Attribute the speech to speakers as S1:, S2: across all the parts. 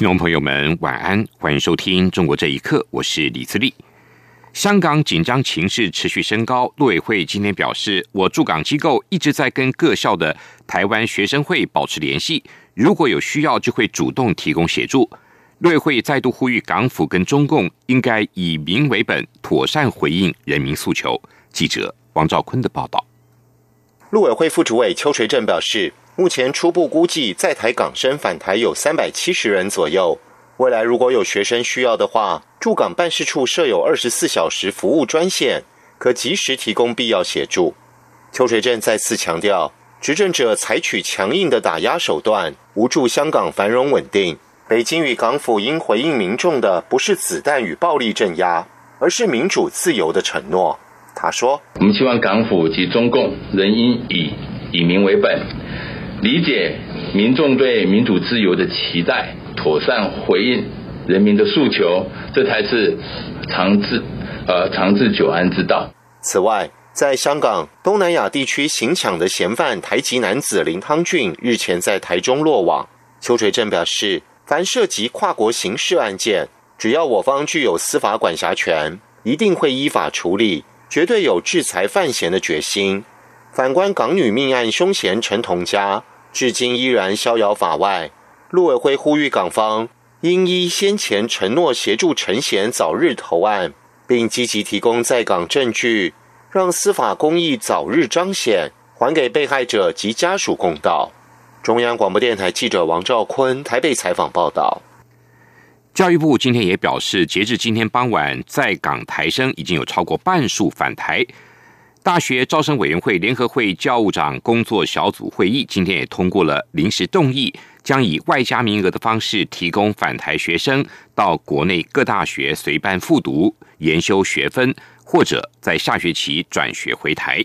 S1: 听众朋友们，晚安，欢迎收听《中国这一刻》，我是李自立。香港紧张情势持续升高，陆委会今天表示，我驻港机构一直在跟各校的台湾学生会保持联系，如果有需要，就会主动提供协助。陆委会再度呼吁港府跟中共应该以民为本，妥善回应人民诉求。记者王兆坤的报道。
S2: 陆委会副主委邱垂正表示。目前初步估计，在台港生返台有三百七十人左右。未来如果有学生需要的话，驻港办事处设有二十四小时服务专线，可及时提供必要协助。邱垂正再次强调，执政者采取强硬的打压手段，无助香港繁荣稳定。北京与港府应回应民众的，不是子弹与暴力镇压，而是民主自由的承诺。他说：“
S3: 我们希望港府及中共仍应以以民为本。”理解民众对民主自由的期待，妥善回应人民的诉求，这才是长治呃长治久安之道。
S2: 此外，在香港东南亚地区行抢的嫌犯台籍男子林汤俊日前在台中落网。邱垂正表示，凡涉及跨国刑事案件，只要我方具有司法管辖权，一定会依法处理，绝对有制裁犯嫌的决心。反观港女命案凶嫌陈同佳。至今依然逍遥法外。陆委会呼吁港方应依先前承诺协助陈贤早日投案，并积极提供在港证据，让司法公义早日彰显，还给被害者及家属公道。中央广播电台记者王兆坤台北采访报道。
S1: 教育部今天也表示，截至今天傍晚，在港台生已经有超过半数返台。大学招生委员会联合会教务长工作小组会议今天也通过了临时动议，将以外加名额的方式提供返台学生到国内各大学随班复读、研修学分，或者在下学期转学回台。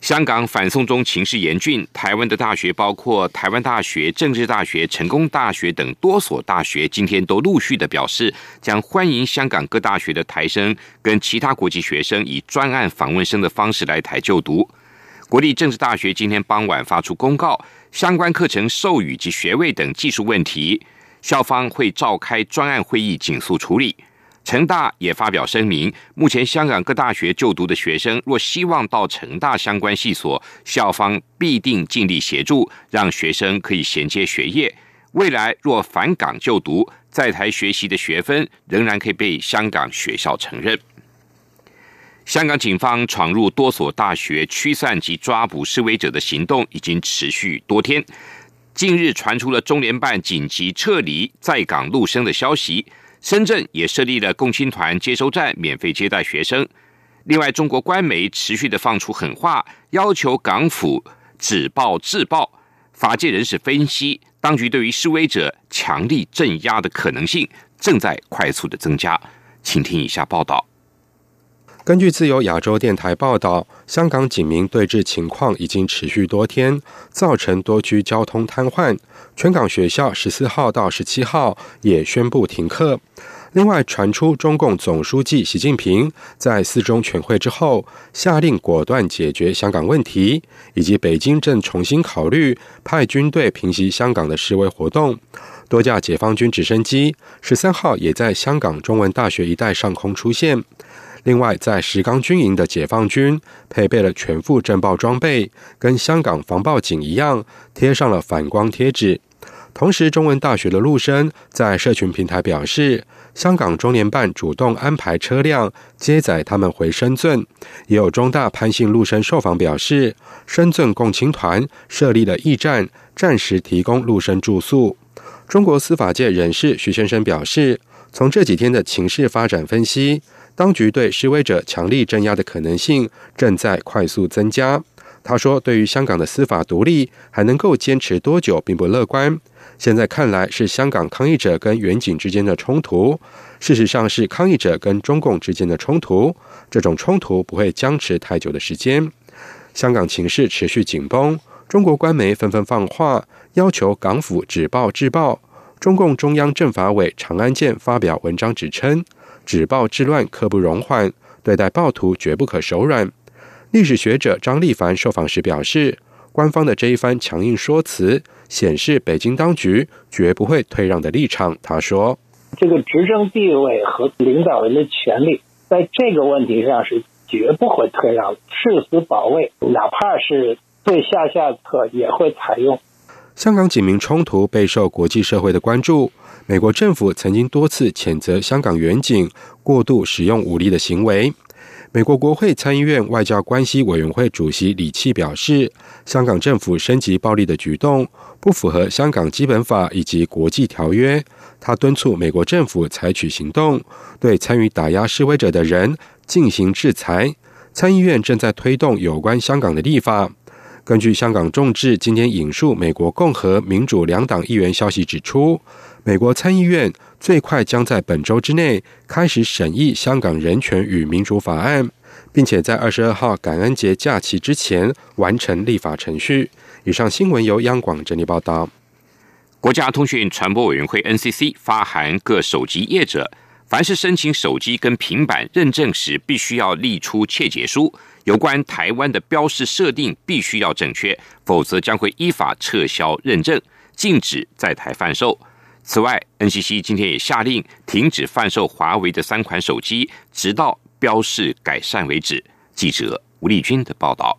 S1: 香港反送中情势严峻，台湾的大学包括台湾大学、政治大学、成功大学等多所大学，今天都陆续的表示，将欢迎香港各大学的台生跟其他国际学生以专案访问生的方式来台就读。国立政治大学今天傍晚发出公告，相关课程授予及学位等技术问题，校方会召开专案会议，紧速处理。成大也发表声明，目前香港各大学就读的学生，若希望到成大相关系所，校方必定尽力协助，让学生可以衔接学业。未来若返港就读，在台学习的学分仍然可以被香港学校承认。香港警方闯入多所大学驱散及抓捕示威者的行动已经持续多天，近日传出了中联办紧急撤离在港陆生的消息。深圳也设立了共青团接收站，免费接待学生。另外，中国官媒持续的放出狠话，要求港府止暴制暴。法界人士分析，当局对于示威者强力镇压的可能性正在快速的增加。请听以下报道。
S4: 根据自由亚洲电台报道，香港警民对峙情况已经持续多天，造成多区交通瘫痪。全港学校十四号到十七号也宣布停课。另外，传出中共总书记习近平在四中全会之后，下令果断解决香港问题，以及北京正重新考虑派军队平息香港的示威活动。多架解放军直升机十三号也在香港中文大学一带上空出现。另外，在石冈军营的解放军配备了全副震爆装备，跟香港防暴警一样，贴上了反光贴纸。同时，中文大学的陆生在社群平台表示，香港中联办主动安排车辆接载他们回深圳。也有中大潘姓陆生受访表示，深圳共青团设立了驿站，暂时提供陆生住宿。中国司法界人士徐先生表示，从这几天的情势发展分析。当局对示威者强力镇压的可能性正在快速增加。他说：“对于香港的司法独立还能够坚持多久，并不乐观。现在看来是香港抗议者跟远景之间的冲突，事实上是抗议者跟中共之间的冲突。这种冲突不会僵持太久的时间。香港情势持续紧绷，中国官媒纷纷放话，要求港府止暴制暴。中共中央政法委长安健发表文章指称，止暴制乱刻不容缓，对待暴徒绝不可手软。历史学者张立凡受访时表示，官方的这一番强硬说辞，显示北京当局绝不会退让的立场。他说：“
S5: 这个执政地位和领导人的权利，在这个问题上是绝不会退让，誓死保卫，哪怕是最下下策也会采用。”
S4: 香港警民冲突备受国际社会的关注，美国政府曾经多次谴责香港远警过度使用武力的行为。美国国会参议院外交关系委员会主席李契表示，香港政府升级暴力的举动不符合香港基本法以及国际条约。他敦促美国政府采取行动，对参与打压示威者的人进行制裁。参议院正在推动有关香港的立法。根据香港众志今天引述美国共和民主两党议员消息指出，美国参议院。最快将在本周之内开始审议香港人权与民主法案，并且在二十二号感恩节假期之前完成立法程序。以上新闻由央广整理报道。
S1: 国家通讯传播委员会 NCC 发函各手机业者，凡是申请手机跟平板认证时，必须要立出切结书，有关台湾的标示设定必须要正确，否则将会依法撤销认证，禁止在台贩售。此外，NCC 今天也下令停止贩售华为的三款手机，直到标示改善为止。记者吴丽君的报道。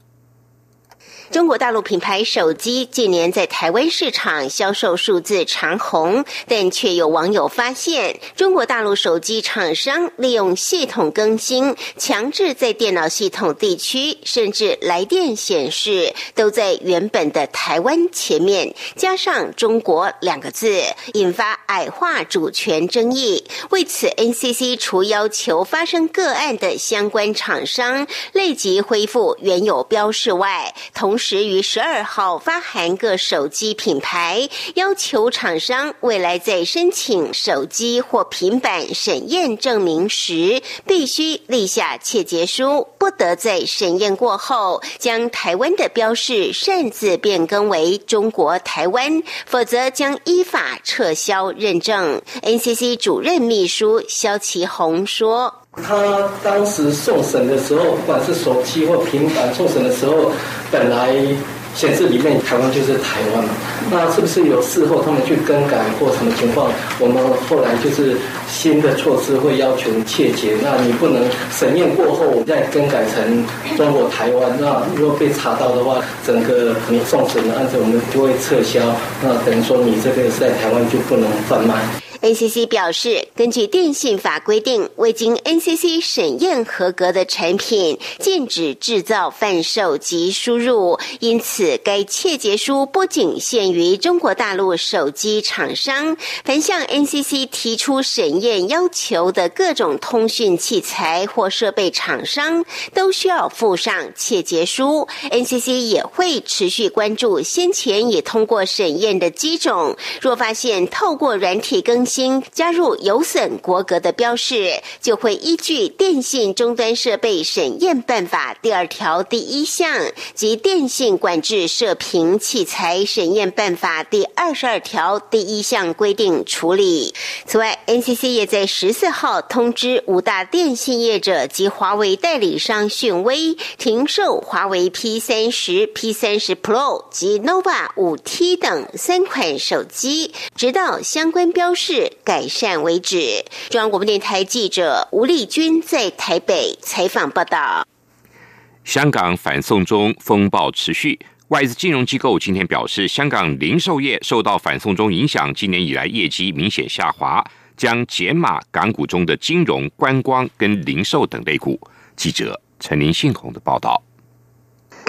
S6: 中国大陆品牌手机近年在台湾市场销售数字长红，但却有网友发现，中国大陆手机厂商利用系统更新，强制在电脑系统地区甚至来电显示都在原本的台湾前面加上“中国”两个字，引发矮化主权争议。为此，NCC 除要求发生个案的相关厂商立即恢复原有标示外，同时于十二号发函各手机品牌，要求厂商未来在申请手机或平板审验证明时，必须立下切结书，不得在审验过后将台湾的标示擅自变更为中国台湾，否则将依法撤销认证。NCC 主任秘书肖其红说。
S7: 他当时送审的时候，不管是手机或平板送审的时候，本来显示里面台湾就是台湾嘛。那是不是有事后他们去更改或什么情况？我们后来就是新的措施会要求切结，那你不能审验过后再更改成中国台湾。那如果被查到的话，整个你送审的案子我们就会撤销。那等于说你这个在台湾就不能贩卖。
S6: NCC 表示，根据电信法规定，未经 NCC 审验合格的产品禁止制造、贩售及输入。因此，该切结书不仅限于中国大陆手机厂商，凡向 NCC 提出审验要求的各种通讯器材或设备厂商，都需要附上切结书。NCC 也会持续关注先前已通过审验的机种，若发现透过软体更新加入有损国格的标示，就会依据《电信终端设备审验办法》第二条第一项及《电信管制射频器材审验办法》第二十二条第一项规定处理。此外，NCC 也在十四号通知五大电信业者及华为代理商讯威停售华为 P 三十、P 三十 Pro 及 nova 五 T 等三款手机，直到相关标示。改善为止。中央广播电台记者吴丽君在台北采访报道。
S1: 香港反送中风暴持续，外资金融机构今天表示，香港零售业受到反送中影响，今年以来业绩明显下滑，将减码港股中的金融、观光跟零售等类股。记者陈林信宏的报道。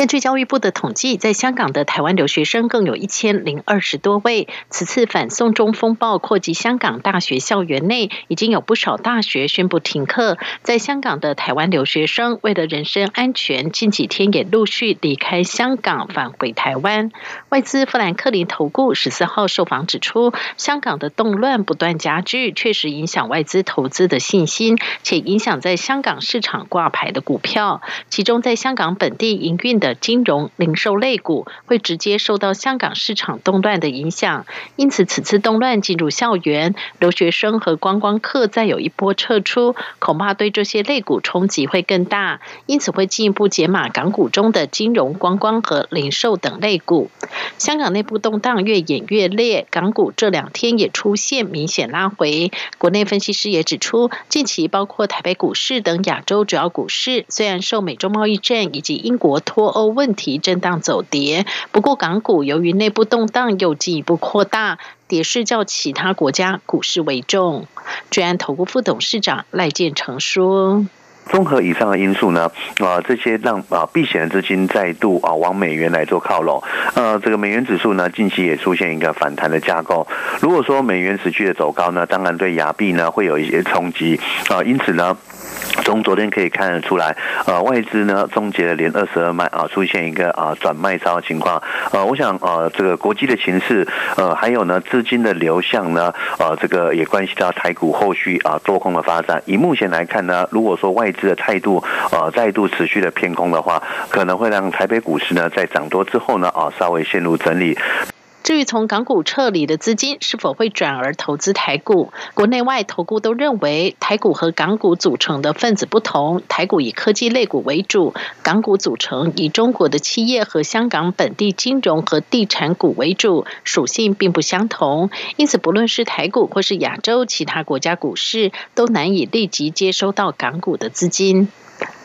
S8: 根据教育部的统计，在香港的台湾留学生更有一千零二十多位。此次反送中风暴扩及香港大学校园内，已经有不少大学宣布停课。在香港的台湾留学生，为了人身安全，近几天也陆续离开香港返回台湾。外资富兰克林投顾十四号受访指出，香港的动乱不断加剧，确实影响外资投资的信心，且影响在香港市场挂牌的股票。其中，在香港本地营运的金融零售类股会直接受到香港市场动乱的影响，因此此次动乱进入校园，留学生和观光客再有一波撤出，恐怕对这些类股冲击会更大，因此会进一步解码港股中的金融、观光和零售等类股。香港内部动荡越演越烈，港股这两天也出现明显拉回。国内分析师也指出，近期包括台北股市等亚洲主要股市，虽然受美中贸易战以及英国脱欧。问题震荡走跌，不过港股由于内部动荡又进一步扩大，跌势较其他国家股市为重。居安投顾副董事长赖建成说。
S9: 综合以上的因素呢，啊，这些让啊避险的资金再度啊往美元来做靠拢，呃，这个美元指数呢近期也出现一个反弹的架构。如果说美元持续的走高呢，当然对亚币呢会有一些冲击啊，因此呢。从昨天可以看得出来，呃，外资呢终结了连二十二卖啊，出现一个啊转卖超的情况。呃，我想呃这个国际的形势，呃，还有呢资金的流向呢，呃，这个也关系到台股后续啊多空的发展。以目前来看呢，如果说外资的态度呃再度持续的偏空的话，可能会让台北股市呢在涨多之后呢啊稍微陷入整理。
S8: 至于从港股撤离的资金是否会转而投资台股，国内外投顾都认为，台股和港股组成的分子不同，台股以科技类股为主，港股组成以中国的企业和香港本地金融和地产股为主，属性并不相同。因此，不论是台股或是亚洲其他国家股市，都难以立即接收到港股的资金。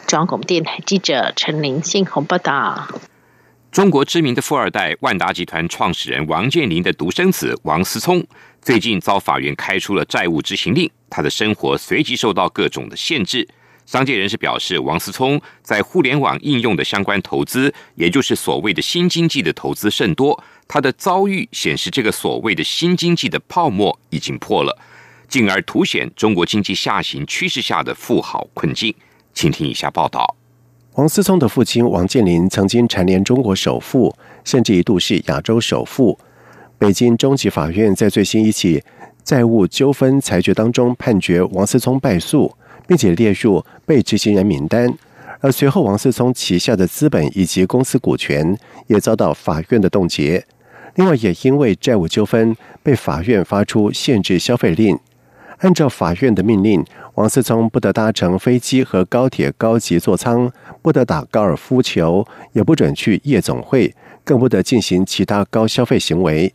S8: 中央广电台记者陈林信鸿报道。
S1: 中国知名的富二代万达集团创始人王健林的独生子王思聪，最近遭法院开出了债务执行令，他的生活随即受到各种的限制。商界人士表示，王思聪在互联网应用的相关投资，也就是所谓的新经济的投资甚多，他的遭遇显示这个所谓的新经济的泡沫已经破了，进而凸显中国经济下行趋势下的富豪困境。请听以下报道。
S10: 王思聪的父亲王健林曾经蝉联中国首富，甚至一度是亚洲首富。北京中级法院在最新一起债务纠纷裁决当中判决王思聪败诉，并且列入被执行人名单。而随后，王思聪旗下的资本以及公司股权也遭到法院的冻结。另外，也因为债务纠纷被法院发出限制消费令。按照法院的命令，王思聪不得搭乘飞机和高铁高级座舱，不得打高尔夫球，也不准去夜总会，更不得进行其他高消费行为。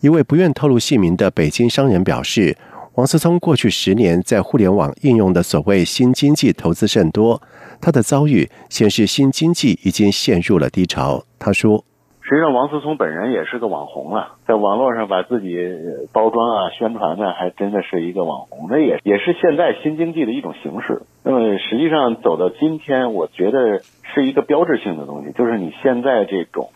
S10: 一位不愿透露姓名的北京商人表示，王思聪过去十年在互联网应用的所谓新经济投资甚多，他的遭遇显示新经济已经陷入了低潮。他说。
S11: 实际上，王思聪本人也是个网红啊，在网络上把自己包装啊、宣传呢，还真的是一个网红。那也也是现在新经济的一种形式。那么，实际上走到今天，我觉得是一个标志性的东西，就是你现在这种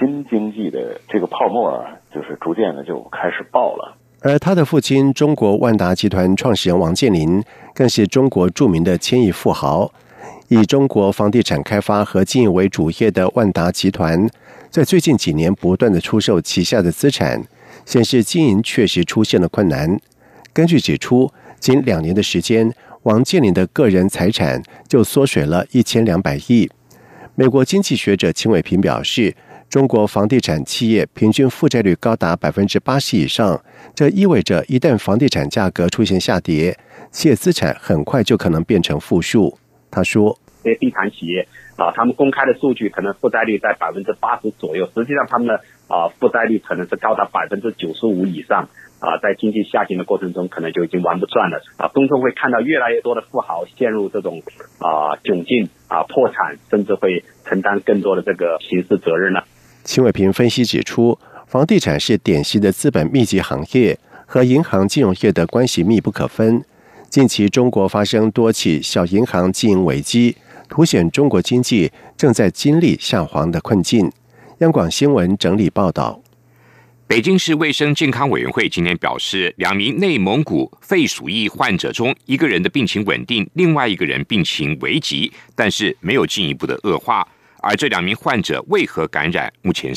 S11: 新经济的这个泡沫啊，就是逐渐的就开始爆了。
S10: 而他的父亲，中国万达集团创始人王健林，更是中国著名的千亿富豪，以中国房地产开发和经营为主业的万达集团。在最近几年，不断的出售旗下的资产，显示经营确实出现了困难。根据指出，仅两年的时间，王健林的个人财产就缩水了一千两百亿。美国经济学者秦伟平表示，中国房地产企业平均负债率高达百分之八十以上，这意味着一旦房地产价格出现下跌，企业资产很快就可能变成负数。他说：“
S12: 些地产企业。”啊，他们公开的数据可能负债率在百分之八十左右，实际上他们的啊负债率可能是高达百分之九十五以上。啊，在经济下行的过程中，可能就已经玩不转了。啊，公众会看到越来越多的富豪陷入这种啊窘境啊破产，甚至会承担更多的这个刑事责任了。
S10: 秦伟平分析指出，房地产是典型的资本密集行业，和银行金融业的关系密不可分。近期中国发生多起小银行经营危机。凸显中国经济正在经历下黄的困境。央广新闻整理报道。
S1: 北京市卫生健康委员会今天表示，两名内蒙古肺鼠疫患者中，一个人的病情稳定，另外一个人病情危急，但是没有进一步的恶化。而这两名患者为何感染，目前